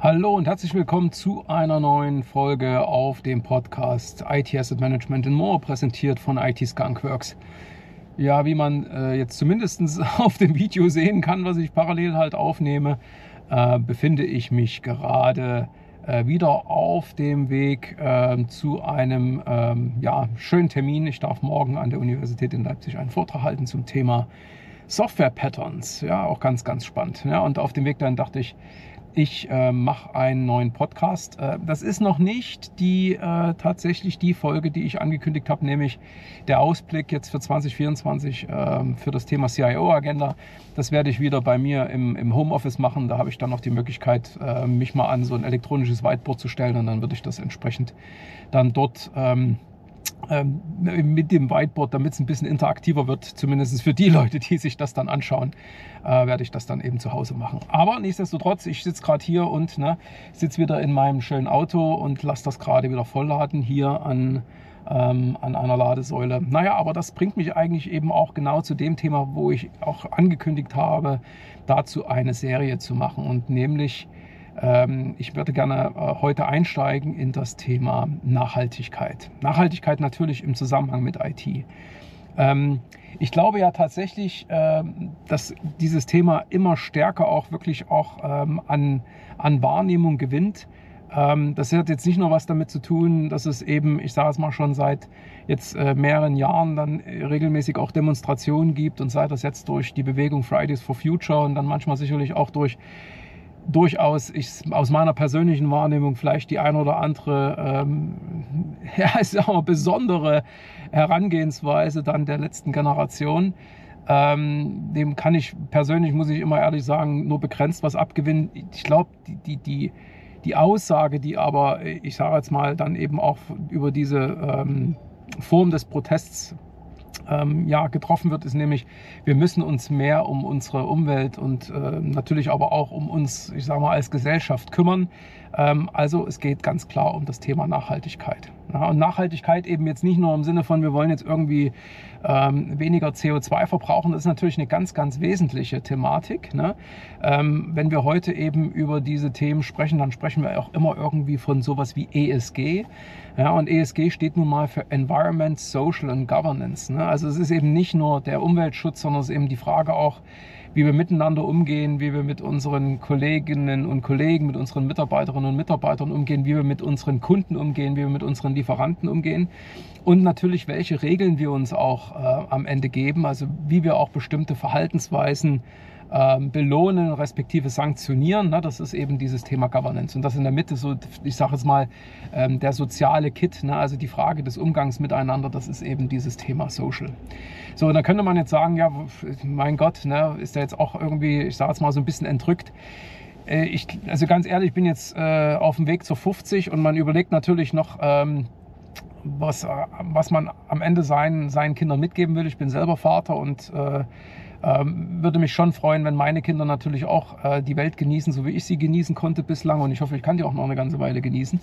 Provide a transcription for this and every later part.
Hallo und herzlich willkommen zu einer neuen Folge auf dem Podcast IT Asset Management in More, präsentiert von IT Skunkworks. Ja, wie man äh, jetzt zumindest auf dem Video sehen kann, was ich parallel halt aufnehme, äh, befinde ich mich gerade wieder auf dem Weg ähm, zu einem ähm, ja, schönen Termin. Ich darf morgen an der Universität in Leipzig einen Vortrag halten zum Thema Software Patterns. Ja, auch ganz, ganz spannend. Ja, und auf dem Weg dann dachte ich, ich äh, mache einen neuen Podcast. Äh, das ist noch nicht die äh, tatsächlich die Folge, die ich angekündigt habe, nämlich der Ausblick jetzt für 2024 ähm, für das Thema CIO-Agenda. Das werde ich wieder bei mir im, im Homeoffice machen. Da habe ich dann noch die Möglichkeit, äh, mich mal an so ein elektronisches Whiteboard zu stellen und dann würde ich das entsprechend dann dort ähm, mit dem Whiteboard, damit es ein bisschen interaktiver wird, zumindest für die Leute, die sich das dann anschauen, äh, werde ich das dann eben zu Hause machen. Aber nichtsdestotrotz, ich sitze gerade hier und ne, sitze wieder in meinem schönen Auto und lasse das gerade wieder vollladen hier an, ähm, an einer Ladesäule. Naja, aber das bringt mich eigentlich eben auch genau zu dem Thema, wo ich auch angekündigt habe, dazu eine Serie zu machen und nämlich ähm, ich würde gerne äh, heute einsteigen in das Thema Nachhaltigkeit. Nachhaltigkeit natürlich im Zusammenhang mit IT. Ähm, ich glaube ja tatsächlich, ähm, dass dieses Thema immer stärker auch wirklich auch an, an Wahrnehmung gewinnt. Das hat jetzt nicht nur was damit zu tun, dass es eben, ich sage es mal schon seit jetzt äh, mehreren Jahren dann regelmäßig auch Demonstrationen gibt und sei das jetzt durch die Bewegung Fridays for Future und dann manchmal sicherlich auch durch durchaus ich, aus meiner persönlichen Wahrnehmung vielleicht die ein oder andere ähm, ja, ich sag mal, besondere Herangehensweise dann der letzten Generation. Ähm, dem kann ich persönlich, muss ich immer ehrlich sagen, nur begrenzt was abgewinnen. Ich glaube, die, die, die, die Aussage, die aber, ich sage jetzt mal, dann eben auch über diese ähm, Form des Protests ähm, ja, getroffen wird, ist nämlich, wir müssen uns mehr um unsere Umwelt und äh, natürlich aber auch um uns, ich sage mal, als Gesellschaft kümmern. Ähm, also es geht ganz klar um das Thema Nachhaltigkeit. Und Nachhaltigkeit eben jetzt nicht nur im Sinne von, wir wollen jetzt irgendwie ähm, weniger CO2 verbrauchen, das ist natürlich eine ganz, ganz wesentliche Thematik. Ne? Ähm, wenn wir heute eben über diese Themen sprechen, dann sprechen wir auch immer irgendwie von sowas wie ESG. Und ESG steht nun mal für Environment, Social and Governance. Ne? Also es ist eben nicht nur der Umweltschutz, sondern es ist eben die Frage auch, wie wir miteinander umgehen, wie wir mit unseren Kolleginnen und Kollegen, mit unseren Mitarbeiterinnen und Mitarbeitern umgehen, wie wir mit unseren Kunden umgehen, wie wir mit unseren Lieferanten umgehen. Und natürlich, welche Regeln wir uns auch äh, am Ende geben, also wie wir auch bestimmte Verhaltensweisen ähm, belohnen, respektive sanktionieren. Ne? Das ist eben dieses Thema Governance. Und das in der Mitte so, ich sage jetzt mal, ähm, der soziale Kit, ne? also die Frage des Umgangs miteinander, das ist eben dieses Thema Social. So, und da könnte man jetzt sagen, ja, mein Gott, ne? ist der jetzt auch irgendwie, ich sage jetzt mal so ein bisschen entrückt. Äh, ich, also ganz ehrlich, ich bin jetzt äh, auf dem Weg zur 50 und man überlegt natürlich noch, ähm, was, äh, was man am Ende seinen, seinen Kindern mitgeben will. Ich bin selber Vater und äh, ähm, würde mich schon freuen, wenn meine Kinder natürlich auch äh, die Welt genießen, so wie ich sie genießen konnte bislang. Und ich hoffe, ich kann die auch noch eine ganze Weile genießen.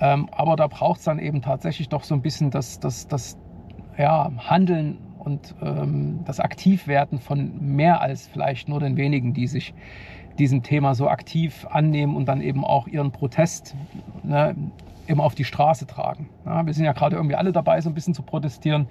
Ähm, aber da braucht es dann eben tatsächlich doch so ein bisschen das, das, das ja, Handeln und ähm, das Aktivwerden von mehr als vielleicht nur den wenigen, die sich diesem Thema so aktiv annehmen und dann eben auch ihren Protest ne, immer auf die Straße tragen. Ja, wir sind ja gerade irgendwie alle dabei, so ein bisschen zu protestieren.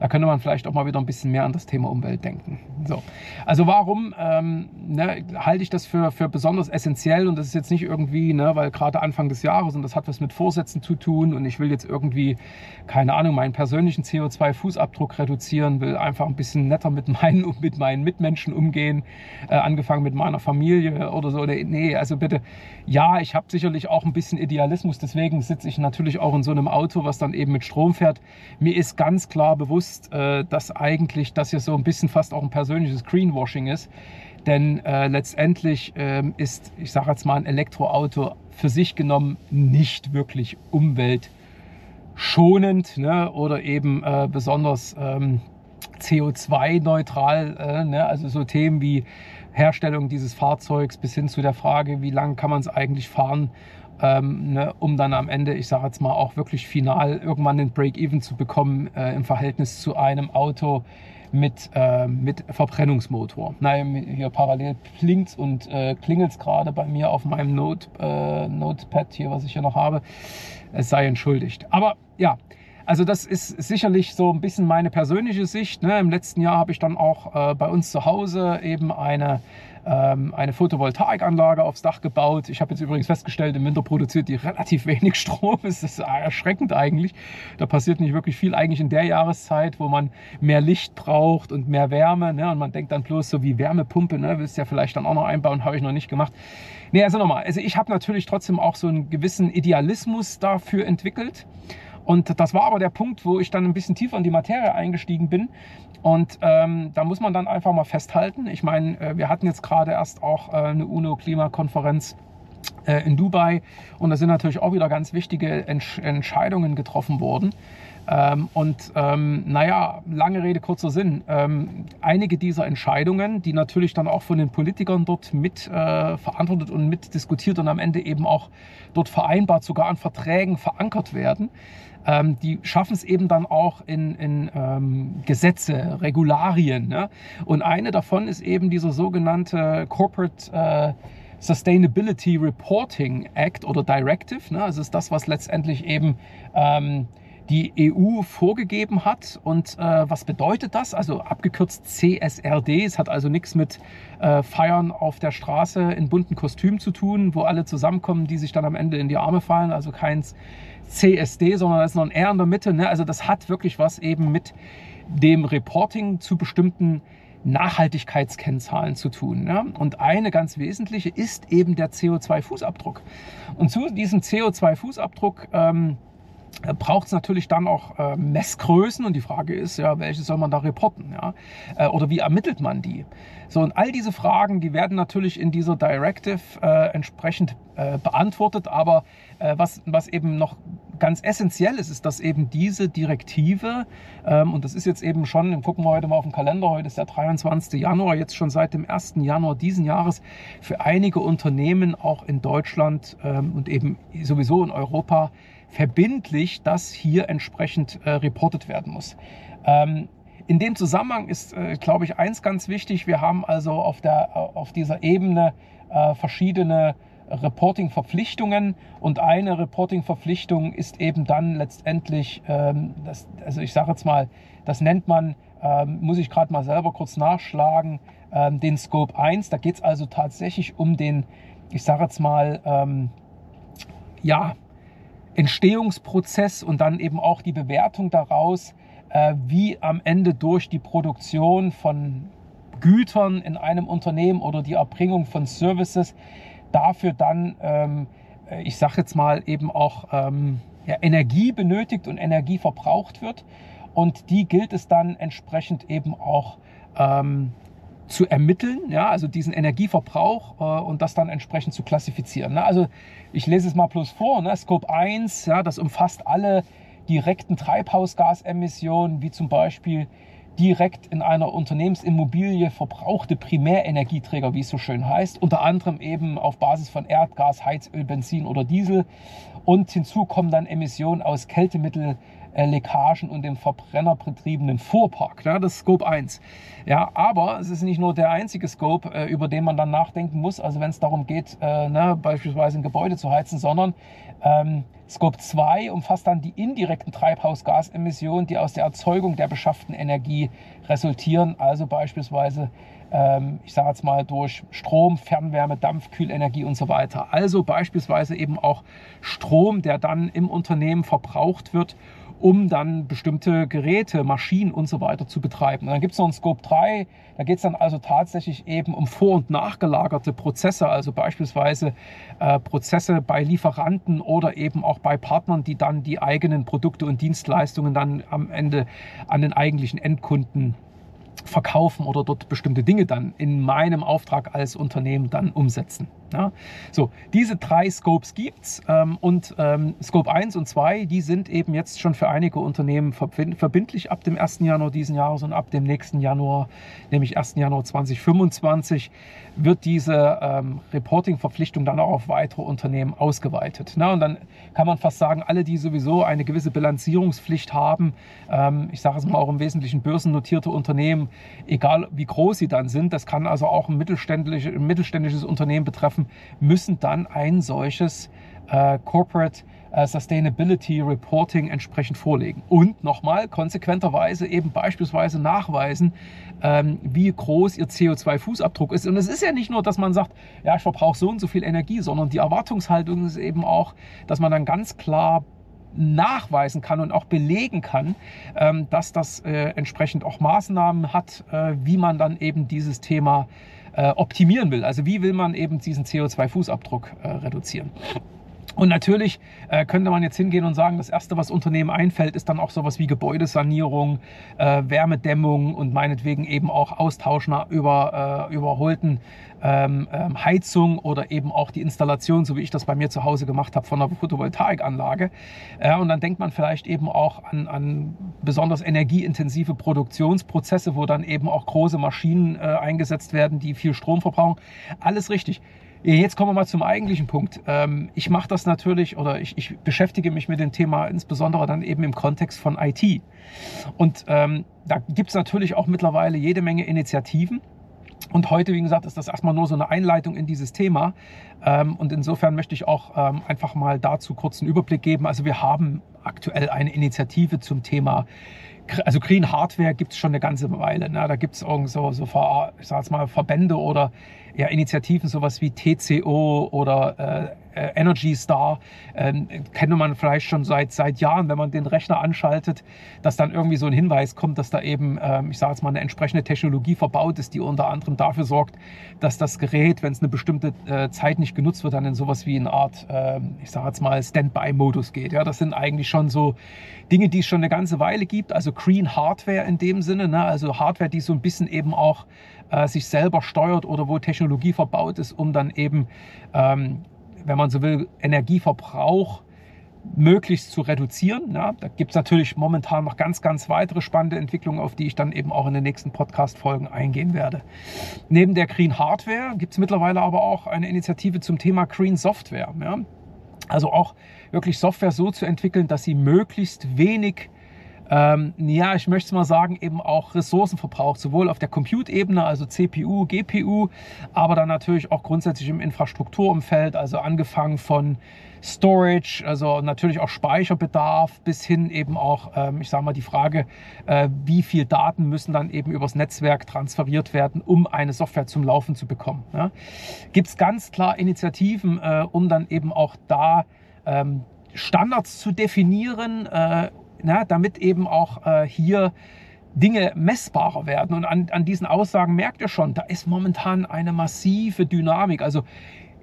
Da könnte man vielleicht auch mal wieder ein bisschen mehr an das Thema Umwelt denken. So. Also warum ähm, ne, halte ich das für, für besonders essentiell? Und das ist jetzt nicht irgendwie, ne, weil gerade Anfang des Jahres und das hat was mit Vorsätzen zu tun und ich will jetzt irgendwie, keine Ahnung, meinen persönlichen CO2-Fußabdruck reduzieren, will einfach ein bisschen netter mit meinen, mit meinen Mitmenschen umgehen, äh, angefangen mit meiner Familie oder so. Nee, also bitte, ja, ich habe sicherlich auch ein bisschen Idealismus, deswegen sitze ich natürlich auch in so einem Auto, was dann eben mit Strom fährt. Mir ist ganz klar bewusst, äh, dass eigentlich das hier so ein bisschen fast auch ein persönliches Greenwashing ist. Denn äh, letztendlich äh, ist, ich sage jetzt mal, ein Elektroauto für sich genommen nicht wirklich umweltschonend ne? oder eben äh, besonders ähm, CO2-neutral. Äh, ne? Also so Themen wie Herstellung dieses Fahrzeugs bis hin zu der Frage, wie lang kann man es eigentlich fahren ähm, ne, um dann am Ende, ich sage jetzt mal, auch wirklich final irgendwann den Break-Even zu bekommen äh, im Verhältnis zu einem Auto mit, äh, mit Verbrennungsmotor. Nein, hier parallel blinkt und äh, klingelt es gerade bei mir auf meinem Note, äh, Notepad hier, was ich hier noch habe. Es sei entschuldigt. Aber ja, also das ist sicherlich so ein bisschen meine persönliche Sicht. Ne? Im letzten Jahr habe ich dann auch äh, bei uns zu Hause eben eine ähm, eine Photovoltaikanlage aufs Dach gebaut. Ich habe jetzt übrigens festgestellt, im Winter produziert die relativ wenig Strom. Das ist erschreckend eigentlich. Da passiert nicht wirklich viel eigentlich in der Jahreszeit, wo man mehr Licht braucht und mehr Wärme. Ne? Und man denkt dann bloß so wie Wärmepumpe, ne? willst ja vielleicht dann auch noch einbauen, habe ich noch nicht gemacht. Nee, also nochmal, also ich habe natürlich trotzdem auch so einen gewissen Idealismus dafür entwickelt. Und das war aber der Punkt, wo ich dann ein bisschen tiefer in die Materie eingestiegen bin. Und ähm, da muss man dann einfach mal festhalten. Ich meine, äh, wir hatten jetzt gerade erst auch äh, eine UNO-Klimakonferenz äh, in Dubai und da sind natürlich auch wieder ganz wichtige Entsch Entscheidungen getroffen worden. Ähm, und ähm, naja, lange Rede, kurzer Sinn. Ähm, einige dieser Entscheidungen, die natürlich dann auch von den Politikern dort mit äh, verantwortet und mit diskutiert und am Ende eben auch dort vereinbart, sogar an Verträgen verankert werden, ähm, die schaffen es eben dann auch in, in ähm, Gesetze, Regularien. Ne? Und eine davon ist eben dieser sogenannte Corporate äh, Sustainability Reporting Act oder Directive. Ne? Also ist das, was letztendlich eben ähm, die EU vorgegeben hat. Und äh, was bedeutet das? Also abgekürzt CSRD. Es hat also nichts mit äh, Feiern auf der Straße in bunten Kostümen zu tun, wo alle zusammenkommen, die sich dann am Ende in die Arme fallen. Also keins CSD, sondern das ist noch ein R in der Mitte. Ne? Also das hat wirklich was eben mit dem Reporting zu bestimmten Nachhaltigkeitskennzahlen zu tun. Ne? Und eine ganz wesentliche ist eben der CO2-Fußabdruck. Und zu diesem CO2-Fußabdruck ähm, äh, braucht es natürlich dann auch äh, Messgrößen und die Frage ist ja, welche soll man da reporten, ja? Äh, oder wie ermittelt man die? So und all diese Fragen, die werden natürlich in dieser Directive äh, entsprechend äh, beantwortet, aber äh, was, was eben noch ganz essentiell ist, ist, dass eben diese Direktive, ähm, und das ist jetzt eben schon, gucken wir heute mal auf den Kalender, heute ist der 23. Januar, jetzt schon seit dem 1. Januar diesen Jahres für einige Unternehmen auch in Deutschland ähm, und eben sowieso in Europa verbindlich, dass hier entsprechend äh, reportet werden muss. Ähm, in dem Zusammenhang ist, äh, glaube ich, eins ganz wichtig. Wir haben also auf, der, auf dieser Ebene äh, verschiedene Reporting-Verpflichtungen und eine Reporting-Verpflichtung ist eben dann letztendlich, ähm, das, also ich sage jetzt mal, das nennt man, ähm, muss ich gerade mal selber kurz nachschlagen, ähm, den Scope 1. Da geht es also tatsächlich um den, ich sage jetzt mal, ähm, ja, Entstehungsprozess und dann eben auch die Bewertung daraus, äh, wie am Ende durch die Produktion von Gütern in einem Unternehmen oder die Erbringung von Services dafür dann, ähm, äh, ich sage jetzt mal, eben auch ähm, Energie benötigt und Energie verbraucht wird. Und die gilt es dann entsprechend eben auch ähm, zu ermitteln, ja, also diesen Energieverbrauch äh, und das dann entsprechend zu klassifizieren. Ne? Also ich lese es mal bloß vor, ne? Scope 1, ja, das umfasst alle direkten Treibhausgasemissionen, wie zum Beispiel direkt in einer Unternehmensimmobilie verbrauchte Primärenergieträger, wie es so schön heißt, unter anderem eben auf Basis von Erdgas, Heizöl, Benzin oder Diesel. Und hinzu kommen dann Emissionen aus Kältemittel, Leckagen und dem verbrennerbetriebenen Fuhrpark. Ja, das ist Scope 1. Ja, aber es ist nicht nur der einzige Scope, äh, über den man dann nachdenken muss, also wenn es darum geht, äh, ne, beispielsweise ein Gebäude zu heizen, sondern ähm, Scope 2 umfasst dann die indirekten Treibhausgasemissionen, die aus der Erzeugung der beschafften Energie resultieren, also beispielsweise ähm, ich sage jetzt mal durch Strom, Fernwärme, Dampf, Kühlenergie und so weiter. Also beispielsweise eben auch Strom, der dann im Unternehmen verbraucht wird, um dann bestimmte Geräte, Maschinen und so weiter zu betreiben. Und dann gibt es noch einen Scope 3, da geht es dann also tatsächlich eben um vor- und nachgelagerte Prozesse, also beispielsweise äh, Prozesse bei Lieferanten oder eben auch bei Partnern, die dann die eigenen Produkte und Dienstleistungen dann am Ende an den eigentlichen Endkunden verkaufen oder dort bestimmte Dinge dann in meinem Auftrag als Unternehmen dann umsetzen. Ja? So, diese drei Scopes gibt's ähm, und ähm, Scope 1 und 2, die sind eben jetzt schon für einige Unternehmen verbindlich ab dem 1. Januar diesen Jahres und ab dem nächsten Januar, nämlich 1. Januar 2025, wird diese ähm, Reporting-Verpflichtung dann auch auf weitere Unternehmen ausgeweitet. Na, und dann kann man fast sagen, alle, die sowieso eine gewisse Bilanzierungspflicht haben, ähm, ich sage es mal auch im Wesentlichen börsennotierte Unternehmen, egal wie groß sie dann sind, das kann also auch ein mittelständisches, ein mittelständisches Unternehmen betreffen, müssen dann ein solches äh, Corporate äh, Sustainability Reporting entsprechend vorlegen. Und nochmal konsequenterweise eben beispielsweise nachweisen, ähm, wie groß ihr CO2-Fußabdruck ist. Und es ist ja nicht nur, dass man sagt, ja, ich verbrauche so und so viel Energie, sondern die Erwartungshaltung ist eben auch, dass man dann ganz klar nachweisen kann und auch belegen kann, ähm, dass das äh, entsprechend auch Maßnahmen hat, äh, wie man dann eben dieses Thema äh, optimieren will. Also wie will man eben diesen CO2-Fußabdruck reduzieren. Und natürlich äh, könnte man jetzt hingehen und sagen, das Erste, was Unternehmen einfällt, ist dann auch sowas wie Gebäudesanierung, äh, Wärmedämmung und meinetwegen eben auch Austauschen über äh, überholten ähm, ähm, Heizung oder eben auch die Installation, so wie ich das bei mir zu Hause gemacht habe, von einer Photovoltaikanlage. Äh, und dann denkt man vielleicht eben auch an, an besonders energieintensive Produktionsprozesse, wo dann eben auch große Maschinen äh, eingesetzt werden, die viel Strom verbrauchen. Alles richtig. Jetzt kommen wir mal zum eigentlichen Punkt. Ähm, ich mache das natürlich oder ich, ich, beschäftige mich mit dem Thema insbesondere dann eben im Kontext von IT. Und ähm, da gibt es natürlich auch mittlerweile jede Menge Initiativen. Und heute, wie gesagt, ist das erstmal nur so eine Einleitung in dieses Thema. Ähm, und insofern möchte ich auch ähm, einfach mal dazu kurz einen Überblick geben. Also wir haben aktuell eine Initiative zum Thema also Green Hardware gibt es schon eine ganze Weile. Ne? Da gibt es irgend so, so ich sag mal, Verbände oder ja, Initiativen, sowas wie TCO oder äh, äh, Energy Star, ähm, kennt man vielleicht schon seit, seit Jahren, wenn man den Rechner anschaltet, dass dann irgendwie so ein Hinweis kommt, dass da eben, ähm, ich sage jetzt mal, eine entsprechende Technologie verbaut ist, die unter anderem dafür sorgt, dass das Gerät, wenn es eine bestimmte äh, Zeit nicht genutzt wird, dann in sowas wie eine Art, äh, ich sage jetzt mal, Standby-Modus geht. Ja, das sind eigentlich schon so Dinge, die es schon eine ganze Weile gibt, also Green Hardware in dem Sinne, ne? also Hardware, die so ein bisschen eben auch äh, sich selber steuert oder wo Technologie verbaut ist, um dann eben, ähm, wenn man so will, Energieverbrauch möglichst zu reduzieren. Ja, da gibt es natürlich momentan noch ganz, ganz weitere spannende Entwicklungen, auf die ich dann eben auch in den nächsten Podcast-Folgen eingehen werde. Neben der Green Hardware gibt es mittlerweile aber auch eine Initiative zum Thema Green Software. Ja. Also auch wirklich Software so zu entwickeln, dass sie möglichst wenig ähm, ja, ich möchte mal sagen, eben auch Ressourcen verbraucht, sowohl auf der Compute-Ebene, also CPU, GPU, aber dann natürlich auch grundsätzlich im Infrastrukturumfeld, also angefangen von Storage, also natürlich auch Speicherbedarf, bis hin eben auch, ähm, ich sage mal, die Frage, äh, wie viel Daten müssen dann eben übers Netzwerk transferiert werden, um eine Software zum Laufen zu bekommen. Ja? Gibt es ganz klar Initiativen, äh, um dann eben auch da ähm, Standards zu definieren, äh, na, damit eben auch äh, hier Dinge messbarer werden. Und an, an diesen Aussagen merkt ihr schon, da ist momentan eine massive Dynamik. Also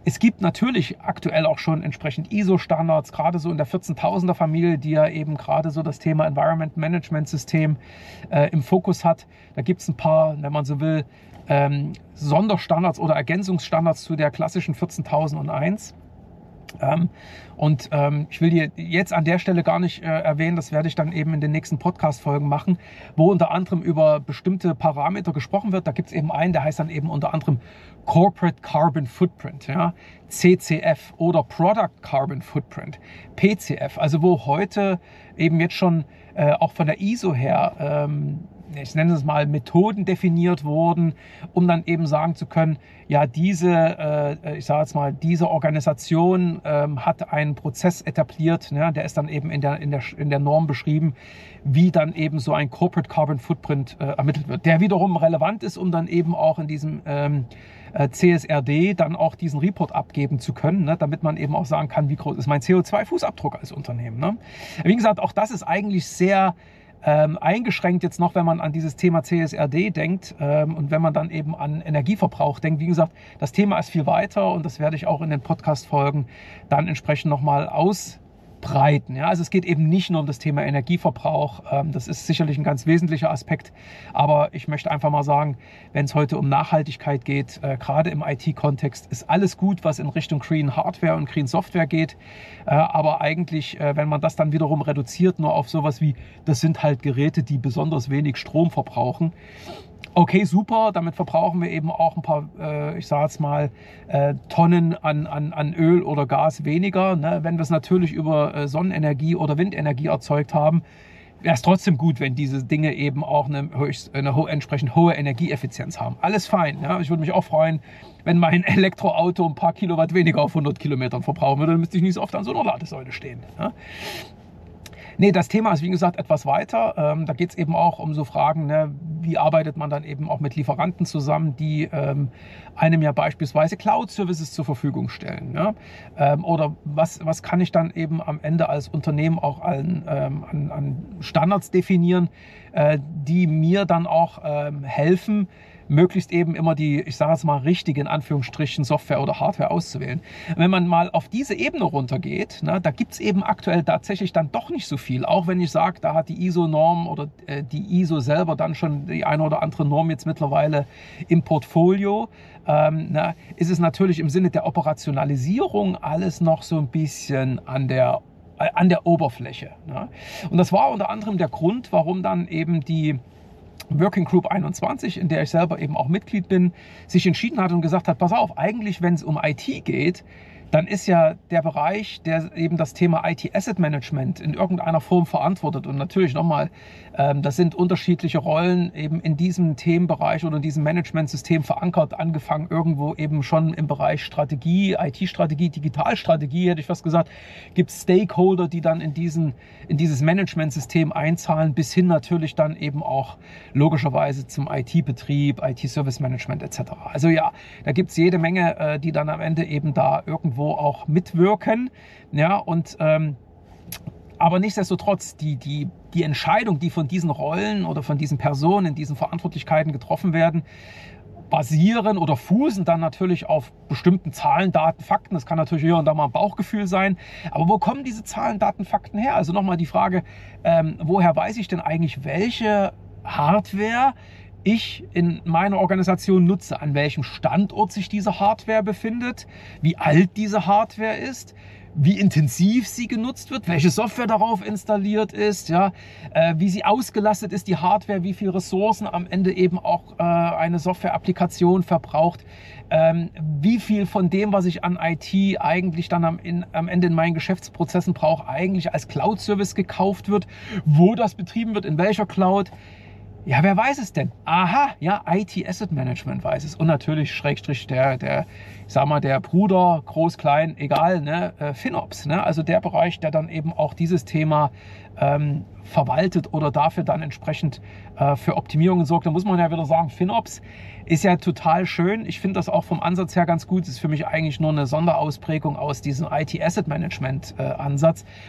es gibt natürlich aktuell auch schon entsprechend ISO-Standards, gerade so in der 14.000er Familie, die ja eben gerade so das Thema Environment Management System äh, im Fokus hat. Da gibt es ein paar, wenn man so will, ähm, Sonderstandards oder Ergänzungsstandards zu der klassischen 14.001. Ähm, und ähm, ich will dir jetzt an der Stelle gar nicht äh, erwähnen, das werde ich dann eben in den nächsten Podcast-Folgen machen, wo unter anderem über bestimmte Parameter gesprochen wird. Da gibt es eben einen, der heißt dann eben unter anderem Corporate Carbon Footprint, ja, CCF oder Product Carbon Footprint, PCF. Also wo heute eben jetzt schon äh, auch von der ISO her ähm, ich nenne es mal, Methoden definiert wurden, um dann eben sagen zu können, ja, diese, äh, ich sage jetzt mal, diese Organisation ähm, hat einen Prozess etabliert, ne, der ist dann eben in der, in, der, in der Norm beschrieben, wie dann eben so ein Corporate Carbon Footprint äh, ermittelt wird, der wiederum relevant ist, um dann eben auch in diesem ähm, äh, CSRD dann auch diesen Report abgeben zu können, ne, damit man eben auch sagen kann, wie groß ist mein CO2-Fußabdruck als Unternehmen. Ne? Wie gesagt, auch das ist eigentlich sehr ähm, eingeschränkt jetzt noch, wenn man an dieses Thema CSRD denkt ähm, und wenn man dann eben an Energieverbrauch denkt. Wie gesagt, das Thema ist viel weiter und das werde ich auch in den Podcast-Folgen dann entsprechend nochmal aus breiten. Ja, also es geht eben nicht nur um das Thema Energieverbrauch. Ähm, das ist sicherlich ein ganz wesentlicher Aspekt. Aber ich möchte einfach mal sagen, wenn es heute um Nachhaltigkeit geht, äh, gerade im IT-Kontext, ist alles gut, was in Richtung Green Hardware und Green Software geht. Äh, aber eigentlich, äh, wenn man das dann wiederum reduziert, nur auf sowas wie, das sind halt Geräte, die besonders wenig Strom verbrauchen, okay, super, damit verbrauchen wir eben auch ein paar, äh, ich sage jetzt mal, äh, Tonnen an, an, an Öl oder Gas weniger. Ne? Wenn wir es natürlich über äh, Sonnenenergie oder Windenergie erzeugt haben, wäre es trotzdem gut, wenn diese Dinge eben auch eine, höchst, eine ho entsprechend hohe Energieeffizienz haben. Alles fein. Ja? Ich würde mich auch freuen, wenn mein Elektroauto ein paar Kilowatt weniger auf 100 Kilometern verbrauchen würde, dann müsste ich nicht so oft an so einer Ladesäule stehen. Ja? Nee, das Thema ist wie gesagt etwas weiter. Ähm, da geht es eben auch um so Fragen, ne, wie arbeitet man dann eben auch mit Lieferanten zusammen, die ähm, einem ja beispielsweise Cloud-Services zur Verfügung stellen. Ne? Ähm, oder was, was kann ich dann eben am Ende als Unternehmen auch an, ähm, an, an Standards definieren, äh, die mir dann auch ähm, helfen, möglichst eben immer die, ich sage es mal, richtige in Anführungsstrichen Software oder Hardware auszuwählen. Wenn man mal auf diese Ebene runtergeht, ne, da gibt es eben aktuell tatsächlich dann doch nicht so viel. Auch wenn ich sage, da hat die ISO-Norm oder äh, die ISO selber dann schon die eine oder andere Norm jetzt mittlerweile im Portfolio, ähm, na, ist es natürlich im Sinne der Operationalisierung alles noch so ein bisschen an der äh, an der Oberfläche. Ne? Und das war unter anderem der Grund, warum dann eben die Working Group 21, in der ich selber eben auch Mitglied bin, sich entschieden hat und gesagt hat, pass auf, eigentlich, wenn es um IT geht, dann ist ja der Bereich, der eben das Thema IT Asset Management in irgendeiner Form verantwortet. Und natürlich nochmal, das sind unterschiedliche Rollen eben in diesem Themenbereich oder in diesem Managementsystem verankert, angefangen irgendwo eben schon im Bereich Strategie, IT-Strategie, Digitalstrategie, hätte ich fast gesagt, gibt Stakeholder, die dann in, diesen, in dieses Managementsystem einzahlen, bis hin natürlich dann eben auch logischerweise zum IT-Betrieb, IT-Service Management etc. Also ja, da gibt es jede Menge, äh, die dann am Ende eben da irgendwo auch mitwirken. Ja, und ähm, aber nichtsdestotrotz, die, die, die Entscheidung, die von diesen Rollen oder von diesen Personen, diesen Verantwortlichkeiten getroffen werden, basieren oder fußen dann natürlich auf bestimmten Zahlen, Daten, Fakten. Das kann natürlich hier und da mal ein Bauchgefühl sein. Aber wo kommen diese Zahlen, Daten, Fakten her? Also nochmal die Frage, ähm, woher weiß ich denn eigentlich, welche Hardware ich in meiner Organisation nutze, an welchem Standort sich diese Hardware befindet, wie alt diese Hardware ist, wie intensiv sie genutzt wird, welche Software darauf installiert ist, ja, äh, wie sie ausgelastet ist, die Hardware, wie viele Ressourcen am Ende eben auch äh, eine Software-Applikation verbraucht, ähm, wie viel von dem, was ich an IT eigentlich dann am, in, am Ende in meinen Geschäftsprozessen brauche, eigentlich als Cloud-Service gekauft wird, wo das betrieben wird, in welcher Cloud. Ja, wer weiß es denn? Aha, ja, IT Asset Management weiß es. Und natürlich Schrägstrich der, der, ich sag mal, der Bruder, groß, klein, egal, ne, äh, FinOps, ne? Also der Bereich, der dann eben auch dieses Thema ähm, verwaltet oder dafür dann entsprechend äh, für Optimierungen sorgt. Da muss man ja wieder sagen, FinOps ist ja total schön. Ich finde das auch vom Ansatz her ganz gut. Ist für mich eigentlich nur eine Sonderausprägung aus diesem IT Asset Management äh.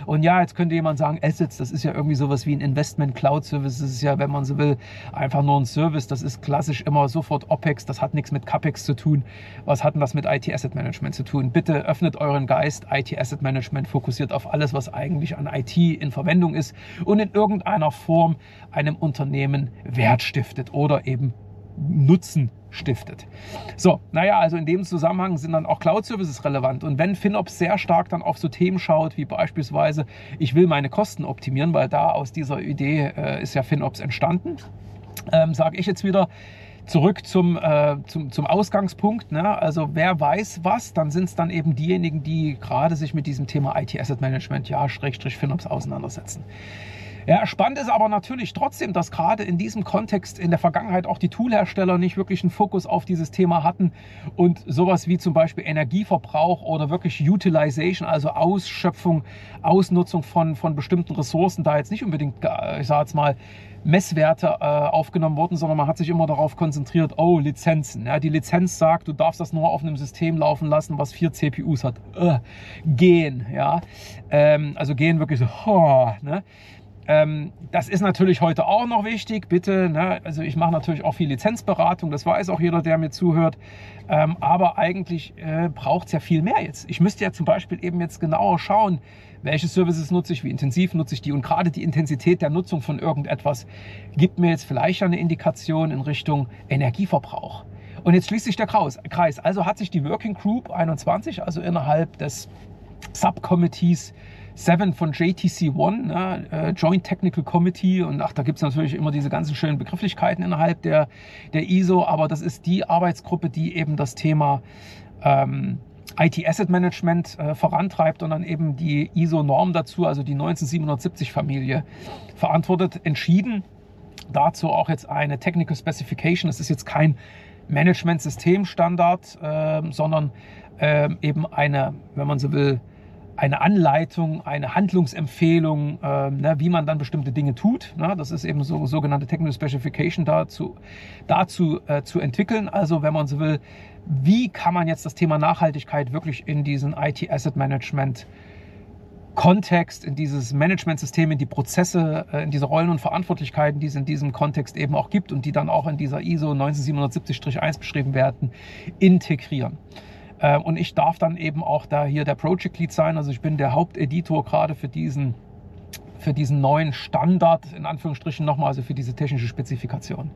Und ja, jetzt könnte jemand sagen, Assets, das ist ja irgendwie sowas wie ein Investment Cloud Service. Das ist ja, wenn man so will, einfach nur ein Service. Das ist klassisch immer sofort OPEX. Das hat nichts mit CAPEX zu tun. Was hat denn das mit IT Asset Management zu tun? Bitte öffnet euren Geist. IT Asset Management fokussiert auf alles, was eigentlich an IT in Verwendung ist und in irgendeiner Form einem Unternehmen Wert stiftet oder eben Nutzen stiftet. So, naja, also in dem Zusammenhang sind dann auch Cloud-Services relevant. Und wenn FinOps sehr stark dann auf so Themen schaut, wie beispielsweise, ich will meine Kosten optimieren, weil da aus dieser Idee äh, ist ja FinOps entstanden, ähm, sage ich jetzt wieder, zurück zum, äh, zum, zum Ausgangspunkt. Ne? Also wer weiß was, dann sind es dann eben diejenigen, die gerade sich mit diesem Thema IT Asset Management, ja, Schrägstrich FinOps auseinandersetzen. Ja, spannend ist aber natürlich trotzdem, dass gerade in diesem Kontext in der Vergangenheit auch die Toolhersteller nicht wirklich einen Fokus auf dieses Thema hatten und sowas wie zum Beispiel Energieverbrauch oder wirklich Utilization, also Ausschöpfung, Ausnutzung von, von bestimmten Ressourcen da jetzt nicht unbedingt, ich sage jetzt mal, Messwerte äh, aufgenommen wurden, sondern man hat sich immer darauf konzentriert, oh, Lizenzen. Ja, die Lizenz sagt, du darfst das nur auf einem System laufen lassen, was vier CPUs hat. Äh, gehen, ja. Ähm, also gehen wirklich so, oh, ne? Ähm, das ist natürlich heute auch noch wichtig, bitte. Ne? Also ich mache natürlich auch viel Lizenzberatung, das weiß auch jeder, der mir zuhört. Ähm, aber eigentlich äh, braucht es ja viel mehr jetzt. Ich müsste ja zum Beispiel eben jetzt genauer schauen, welche Services nutze ich, wie intensiv nutze ich die und gerade die Intensität der Nutzung von irgendetwas gibt mir jetzt vielleicht eine Indikation in Richtung Energieverbrauch. Und jetzt schließt sich der Kreis. Also hat sich die Working Group 21, also innerhalb des Subcommittees 7 von JTC One, ne, äh, Joint Technical Committee. Und ach, da gibt es natürlich immer diese ganzen schönen Begrifflichkeiten innerhalb der, der ISO, aber das ist die Arbeitsgruppe, die eben das Thema ähm, IT Asset Management äh, vorantreibt und dann eben die ISO-Norm dazu, also die 19770-Familie, verantwortet, entschieden. Dazu auch jetzt eine Technical Specification. Das ist jetzt kein Management-System-Standard, äh, sondern äh, eben eine, wenn man so will, eine Anleitung, eine Handlungsempfehlung, äh, ne, wie man dann bestimmte Dinge tut. Ne? Das ist eben so sogenannte Technical Specification dazu, dazu äh, zu entwickeln. Also wenn man so will, wie kann man jetzt das Thema Nachhaltigkeit wirklich in diesen IT Asset Management Kontext, in dieses Managementsystem, in die Prozesse, äh, in diese Rollen und Verantwortlichkeiten, die es in diesem Kontext eben auch gibt und die dann auch in dieser ISO 19770-1 beschrieben werden, integrieren. Ähm, und ich darf dann eben auch da hier der Project Lead sein. Also ich bin der Haupteditor gerade für diesen für diesen neuen Standard, in Anführungsstrichen nochmal, also für diese technische Spezifikation.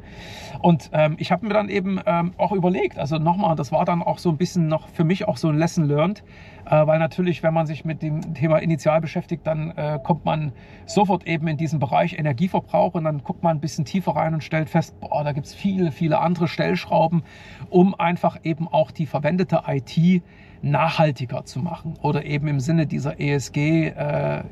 Und ähm, ich habe mir dann eben ähm, auch überlegt, also nochmal, das war dann auch so ein bisschen noch für mich auch so ein Lesson learned, äh, weil natürlich, wenn man sich mit dem Thema Initial beschäftigt, dann äh, kommt man sofort eben in diesen Bereich Energieverbrauch und dann guckt man ein bisschen tiefer rein und stellt fest, boah, da gibt es viele, viele andere Stellschrauben, um einfach eben auch die verwendete IT nachhaltiger zu machen oder eben im Sinne dieser ESG äh,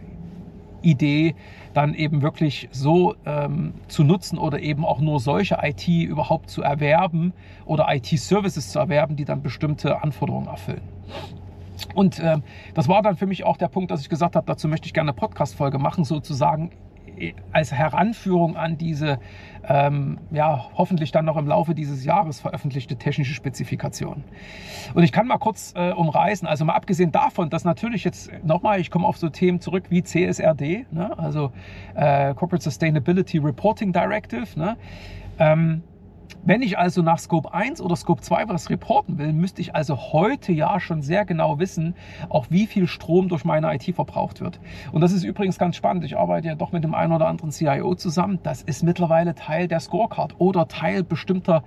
Idee dann eben wirklich so ähm, zu nutzen oder eben auch nur solche IT überhaupt zu erwerben oder IT-Services zu erwerben, die dann bestimmte Anforderungen erfüllen. Und äh, das war dann für mich auch der Punkt, dass ich gesagt habe, dazu möchte ich gerne eine Podcast-Folge machen, sozusagen als Heranführung an diese, ähm, ja, hoffentlich dann noch im Laufe dieses Jahres veröffentlichte technische Spezifikation. Und ich kann mal kurz äh, umreißen, also mal abgesehen davon, dass natürlich jetzt nochmal, ich komme auf so Themen zurück wie CSRD, ne, also äh, Corporate Sustainability Reporting Directive, ne, ähm, wenn ich also nach Scope 1 oder Scope 2 was reporten will, müsste ich also heute ja schon sehr genau wissen, auch wie viel Strom durch meine IT verbraucht wird. Und das ist übrigens ganz spannend. Ich arbeite ja doch mit dem einen oder anderen CIO zusammen. Das ist mittlerweile Teil der Scorecard oder Teil bestimmter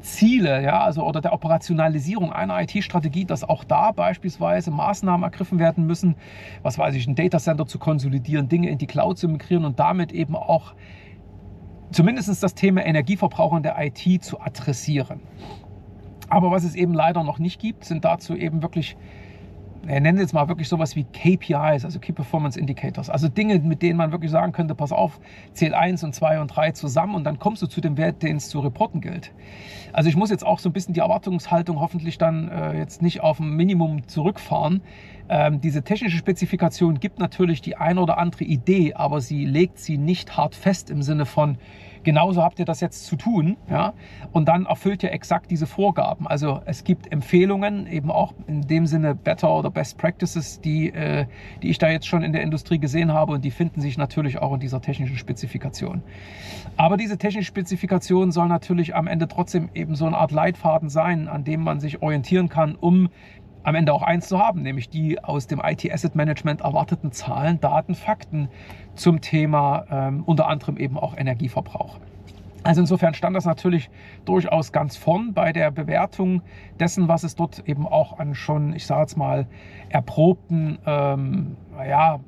Ziele, ja, also oder der Operationalisierung einer IT-Strategie, dass auch da beispielsweise Maßnahmen ergriffen werden müssen, was weiß ich, ein Datacenter zu konsolidieren, Dinge in die Cloud zu migrieren und damit eben auch zumindest das Thema Energieverbrauch in der IT zu adressieren. Aber was es eben leider noch nicht gibt, sind dazu eben wirklich, er nennt jetzt mal wirklich sowas wie KPIs, also Key Performance Indicators. Also Dinge, mit denen man wirklich sagen könnte, pass auf, zähl 1 und 2 und 3 zusammen und dann kommst du zu dem Wert, den es zu reporten gilt. Also ich muss jetzt auch so ein bisschen die Erwartungshaltung hoffentlich dann äh, jetzt nicht auf ein Minimum zurückfahren. Ähm, diese technische Spezifikation gibt natürlich die ein oder andere Idee, aber sie legt sie nicht hart fest im Sinne von, genauso habt ihr das jetzt zu tun. Ja? Und dann erfüllt ihr exakt diese Vorgaben. Also es gibt Empfehlungen, eben auch in dem Sinne Better oder Best Practices, die, äh, die ich da jetzt schon in der Industrie gesehen habe und die finden sich natürlich auch in dieser technischen Spezifikation. Aber diese technische Spezifikation soll natürlich am Ende trotzdem eben so eine Art Leitfaden sein, an dem man sich orientieren kann, um am Ende auch eins zu haben, nämlich die aus dem IT Asset Management erwarteten Zahlen, Daten, Fakten zum Thema ähm, unter anderem eben auch Energieverbrauch. Also insofern stand das natürlich durchaus ganz vorn bei der Bewertung dessen, was es dort eben auch an schon, ich sage jetzt mal, erprobten, ähm, ja,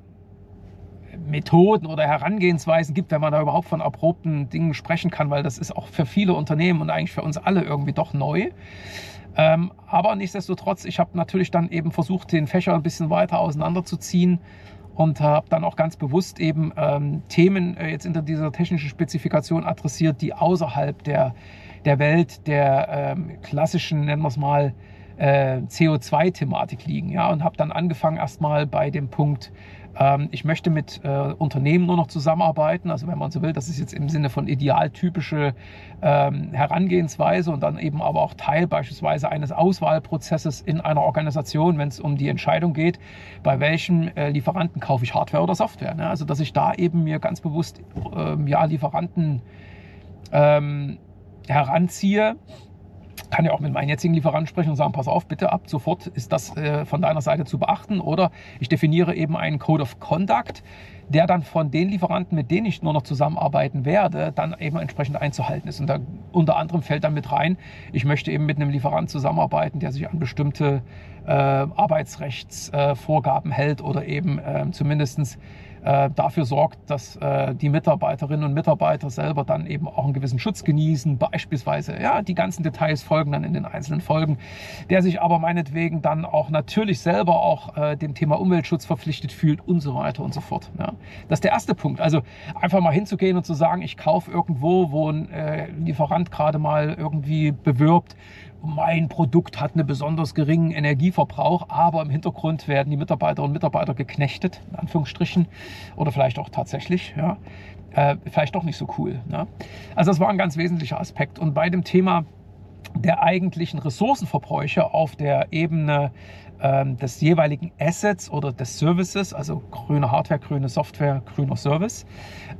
Methoden oder Herangehensweisen gibt, wenn man da überhaupt von erprobten Dingen sprechen kann, weil das ist auch für viele Unternehmen und eigentlich für uns alle irgendwie doch neu. Ähm, aber nichtsdestotrotz, ich habe natürlich dann eben versucht, den Fächer ein bisschen weiter auseinanderzuziehen und habe dann auch ganz bewusst eben ähm, Themen äh, jetzt in dieser technischen Spezifikation adressiert, die außerhalb der, der Welt der ähm, klassischen, nennen wir es mal, äh, CO2-Thematik liegen. Ja, und habe dann angefangen erstmal bei dem Punkt ähm, ich möchte mit äh, Unternehmen nur noch zusammenarbeiten. Also wenn man so will, das ist jetzt im Sinne von idealtypische ähm, Herangehensweise und dann eben aber auch Teil beispielsweise eines Auswahlprozesses in einer Organisation, wenn es um die Entscheidung geht, bei welchem äh, Lieferanten kaufe ich Hardware oder Software. Ne? Also dass ich da eben mir ganz bewusst ähm, ja, Lieferanten ähm, heranziehe kann ja auch mit meinen jetzigen Lieferanten sprechen und sagen, pass auf, bitte ab sofort ist das äh, von deiner Seite zu beachten. Oder ich definiere eben einen Code of Conduct, der dann von den Lieferanten, mit denen ich nur noch zusammenarbeiten werde, dann eben entsprechend einzuhalten ist. Und da unter anderem fällt dann mit rein, ich möchte eben mit einem Lieferanten zusammenarbeiten, der sich an bestimmte äh, Arbeitsrechtsvorgaben äh, hält oder eben äh, zumindestens äh, dafür sorgt, dass äh, die Mitarbeiterinnen und Mitarbeiter selber dann eben auch einen gewissen Schutz genießen. Beispielsweise, ja, die ganzen Details folgen dann in den einzelnen Folgen, der sich aber meinetwegen dann auch natürlich selber auch äh, dem Thema Umweltschutz verpflichtet fühlt und so weiter und so fort. Ja. Das ist der erste Punkt. Also einfach mal hinzugehen und zu sagen, ich kaufe irgendwo, wo ein äh, Lieferant gerade mal irgendwie bewirbt, mein Produkt hat einen besonders geringen Energieverbrauch, aber im Hintergrund werden die Mitarbeiterinnen und Mitarbeiter geknechtet, in Anführungsstrichen, oder vielleicht auch tatsächlich, ja, äh, vielleicht doch nicht so cool. Ne? Also das war ein ganz wesentlicher Aspekt. Und bei dem Thema der eigentlichen Ressourcenverbräuche auf der Ebene des jeweiligen Assets oder des Services, also grüne Hardware, grüne Software, grüner Service.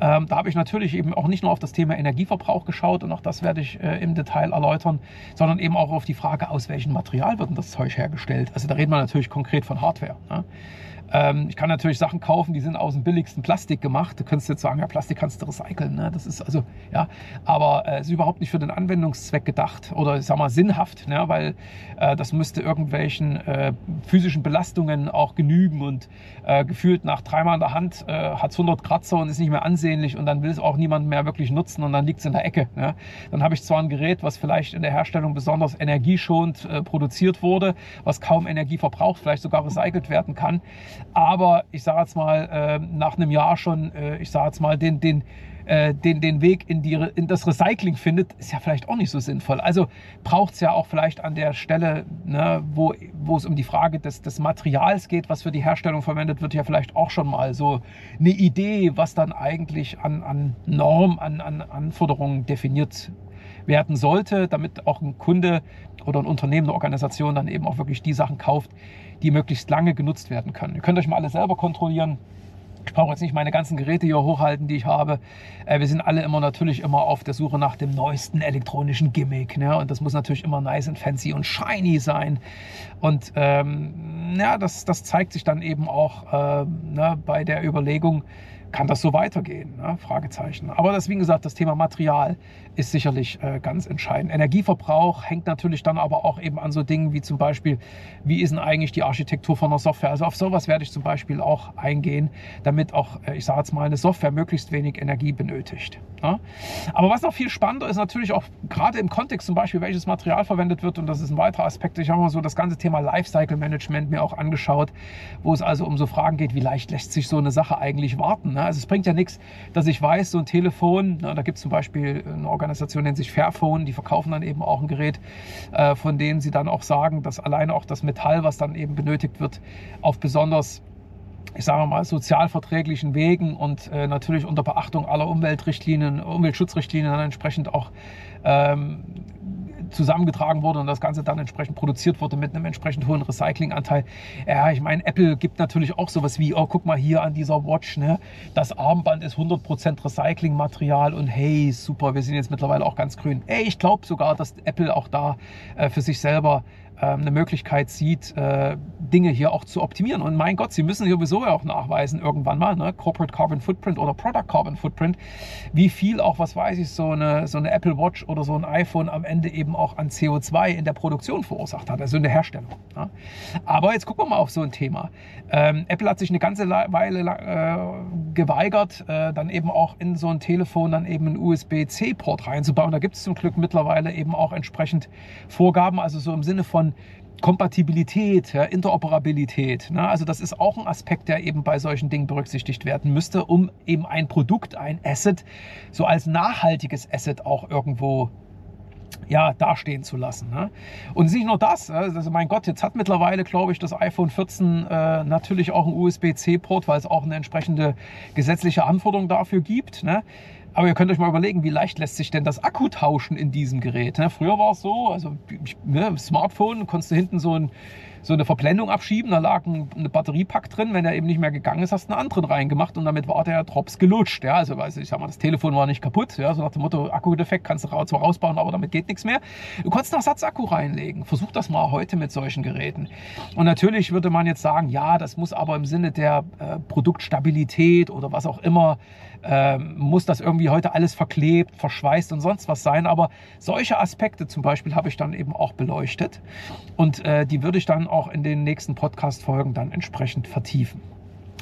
Ähm, da habe ich natürlich eben auch nicht nur auf das Thema Energieverbrauch geschaut und auch das werde ich äh, im Detail erläutern, sondern eben auch auf die Frage, aus welchem Material wird denn das Zeug hergestellt. Also da reden wir natürlich konkret von Hardware. Ähm, ich kann natürlich Sachen kaufen, die sind aus dem billigsten Plastik gemacht. Du könntest jetzt sagen, ja, Plastik kannst du recyceln. Ne? Das ist also, ja, aber es äh, ist überhaupt nicht für den Anwendungszweck gedacht oder ich sag mal sinnhaft, ne? weil äh, das müsste irgendwelchen äh, physischen Belastungen auch genügen und äh, gefühlt nach dreimal in der Hand äh, hat es 100 Kratzer und ist nicht mehr ansehnlich und dann will es auch niemand mehr wirklich nutzen und dann liegt es in der Ecke. Ne? Dann habe ich zwar ein Gerät, was vielleicht in der Herstellung besonders energieschonend äh, produziert wurde, was kaum Energie verbraucht, vielleicht sogar recycelt werden kann, aber ich sage jetzt mal, äh, nach einem Jahr schon, äh, ich sage jetzt mal, den, den, äh, den, den Weg in, die, in das Recycling findet, ist ja vielleicht auch nicht so sinnvoll. Also braucht es ja auch vielleicht an der Stelle, ne, wo, wo es um die Frage des, des Materials geht, was für die Herstellung verwendet wird, ja vielleicht auch schon mal so eine Idee, was dann eigentlich an, an Norm, an, an Anforderungen definiert werden sollte, damit auch ein Kunde oder ein Unternehmen, eine Organisation dann eben auch wirklich die Sachen kauft, die möglichst lange genutzt werden können. Ihr könnt euch mal alle selber kontrollieren. Ich brauche jetzt nicht meine ganzen Geräte hier hochhalten, die ich habe. Äh, wir sind alle immer natürlich immer auf der Suche nach dem neuesten elektronischen Gimmick. Ne? Und das muss natürlich immer nice und fancy und shiny sein. Und ähm, ja, das, das zeigt sich dann eben auch äh, ne, bei der Überlegung, kann das so weitergehen? Ne? Fragezeichen. Aber das, wie gesagt, das Thema Material ist sicherlich äh, ganz entscheidend. Energieverbrauch hängt natürlich dann aber auch eben an so Dingen wie zum Beispiel, wie ist denn eigentlich die Architektur von der Software? Also auf sowas werde ich zum Beispiel auch eingehen, damit auch, äh, ich sage jetzt mal, eine Software möglichst wenig Energie benötigt. Ne? Aber was noch viel spannender ist natürlich auch gerade im Kontext zum Beispiel, welches Material verwendet wird und das ist ein weiterer Aspekt. Ich habe mal so das ganze Thema Lifecycle Management mir auch angeschaut, wo es also um so Fragen geht, wie leicht lässt sich so eine Sache eigentlich warten? Ne? Also es bringt ja nichts, dass ich weiß, so ein Telefon, ne, da gibt es zum Beispiel eine Organisation, die nennt sich Fairphone, die verkaufen dann eben auch ein Gerät, äh, von denen sie dann auch sagen, dass alleine auch das Metall, was dann eben benötigt wird, auf besonders ich sage mal, sozialverträglichen Wegen und äh, natürlich unter Beachtung aller Umweltrichtlinien, Umweltschutzrichtlinien dann entsprechend auch ähm, zusammengetragen wurde und das Ganze dann entsprechend produziert wurde mit einem entsprechend hohen Recyclinganteil. Ja, ich meine, Apple gibt natürlich auch sowas wie, oh, guck mal hier an dieser Watch, ne? das Armband ist 100% Recyclingmaterial und hey, super, wir sind jetzt mittlerweile auch ganz grün. Ey, ich glaube sogar, dass Apple auch da äh, für sich selber eine Möglichkeit sieht, äh, Dinge hier auch zu optimieren. Und mein Gott, Sie müssen sowieso ja auch nachweisen, irgendwann mal, ne? Corporate Carbon Footprint oder Product Carbon Footprint, wie viel auch, was weiß ich, so eine, so eine Apple Watch oder so ein iPhone am Ende eben auch an CO2 in der Produktion verursacht hat, also in der Herstellung. Ja? Aber jetzt gucken wir mal auf so ein Thema. Ähm, Apple hat sich eine ganze Weile äh, geweigert, äh, dann eben auch in so ein Telefon dann eben einen USB-C-Port reinzubauen. Da gibt es zum Glück mittlerweile eben auch entsprechend Vorgaben, also so im Sinne von Kompatibilität, ja, Interoperabilität. Ne? Also das ist auch ein Aspekt, der eben bei solchen Dingen berücksichtigt werden müsste, um eben ein Produkt, ein Asset, so als nachhaltiges Asset auch irgendwo ja, dastehen zu lassen. Ne? Und nicht nur das, also mein Gott, jetzt hat mittlerweile, glaube ich, das iPhone 14 äh, natürlich auch einen USB-C-Port, weil es auch eine entsprechende gesetzliche Anforderung dafür gibt. Ne? Aber ihr könnt euch mal überlegen, wie leicht lässt sich denn das Akku tauschen in diesem Gerät. Ne? Früher war es so, also ne, Smartphone, konntest du hinten so, ein, so eine Verblendung abschieben, da lag ein, eine Batteriepack drin. Wenn der eben nicht mehr gegangen ist, hast du einen anderen reingemacht und damit war der Drops gelutscht. Ja? Also, also ich sag mal, das Telefon war nicht kaputt. Ja? So nach dem Motto, Akkudefekt kannst du zwar rausbauen, aber damit geht nichts mehr. Du konntest noch Satzakku reinlegen. Versuch das mal heute mit solchen Geräten. Und natürlich würde man jetzt sagen, ja, das muss aber im Sinne der äh, Produktstabilität oder was auch immer, äh, muss das irgendwie heute alles verklebt, verschweißt und sonst was sein. Aber solche Aspekte zum Beispiel habe ich dann eben auch beleuchtet. Und äh, die würde ich dann auch in den nächsten Podcast-Folgen dann entsprechend vertiefen.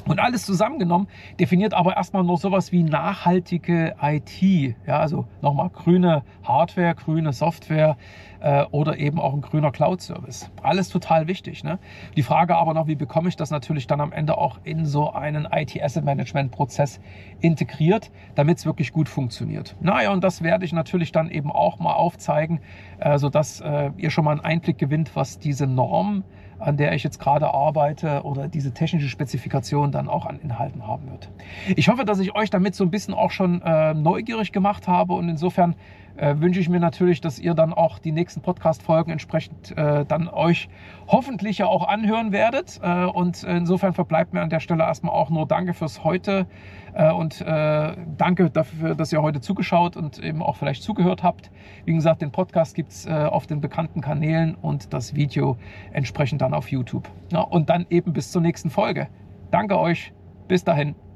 Und alles zusammengenommen definiert aber erstmal nur sowas wie nachhaltige IT. Ja, also nochmal grüne Hardware, grüne Software äh, oder eben auch ein grüner Cloud-Service. Alles total wichtig. Ne? Die Frage aber noch, wie bekomme ich das natürlich dann am Ende auch in so einen IT-Asset-Management-Prozess integriert, damit es wirklich gut funktioniert. Naja, und das werde ich natürlich dann eben auch mal aufzeigen, äh, sodass äh, ihr schon mal einen Einblick gewinnt, was diese Norm an der ich jetzt gerade arbeite oder diese technische Spezifikation dann auch an Inhalten haben wird. Ich hoffe, dass ich euch damit so ein bisschen auch schon äh, neugierig gemacht habe und insofern äh, wünsche ich mir natürlich, dass ihr dann auch die nächsten Podcast-Folgen entsprechend äh, dann euch hoffentlich ja auch anhören werdet. Äh, und insofern verbleibt mir an der Stelle erstmal auch nur Danke fürs heute äh, und äh, danke dafür, dass ihr heute zugeschaut und eben auch vielleicht zugehört habt. Wie gesagt, den Podcast gibt es auf den bekannten Kanälen und das Video entsprechend dann auf YouTube. Ja, und dann eben bis zur nächsten Folge. Danke euch. Bis dahin.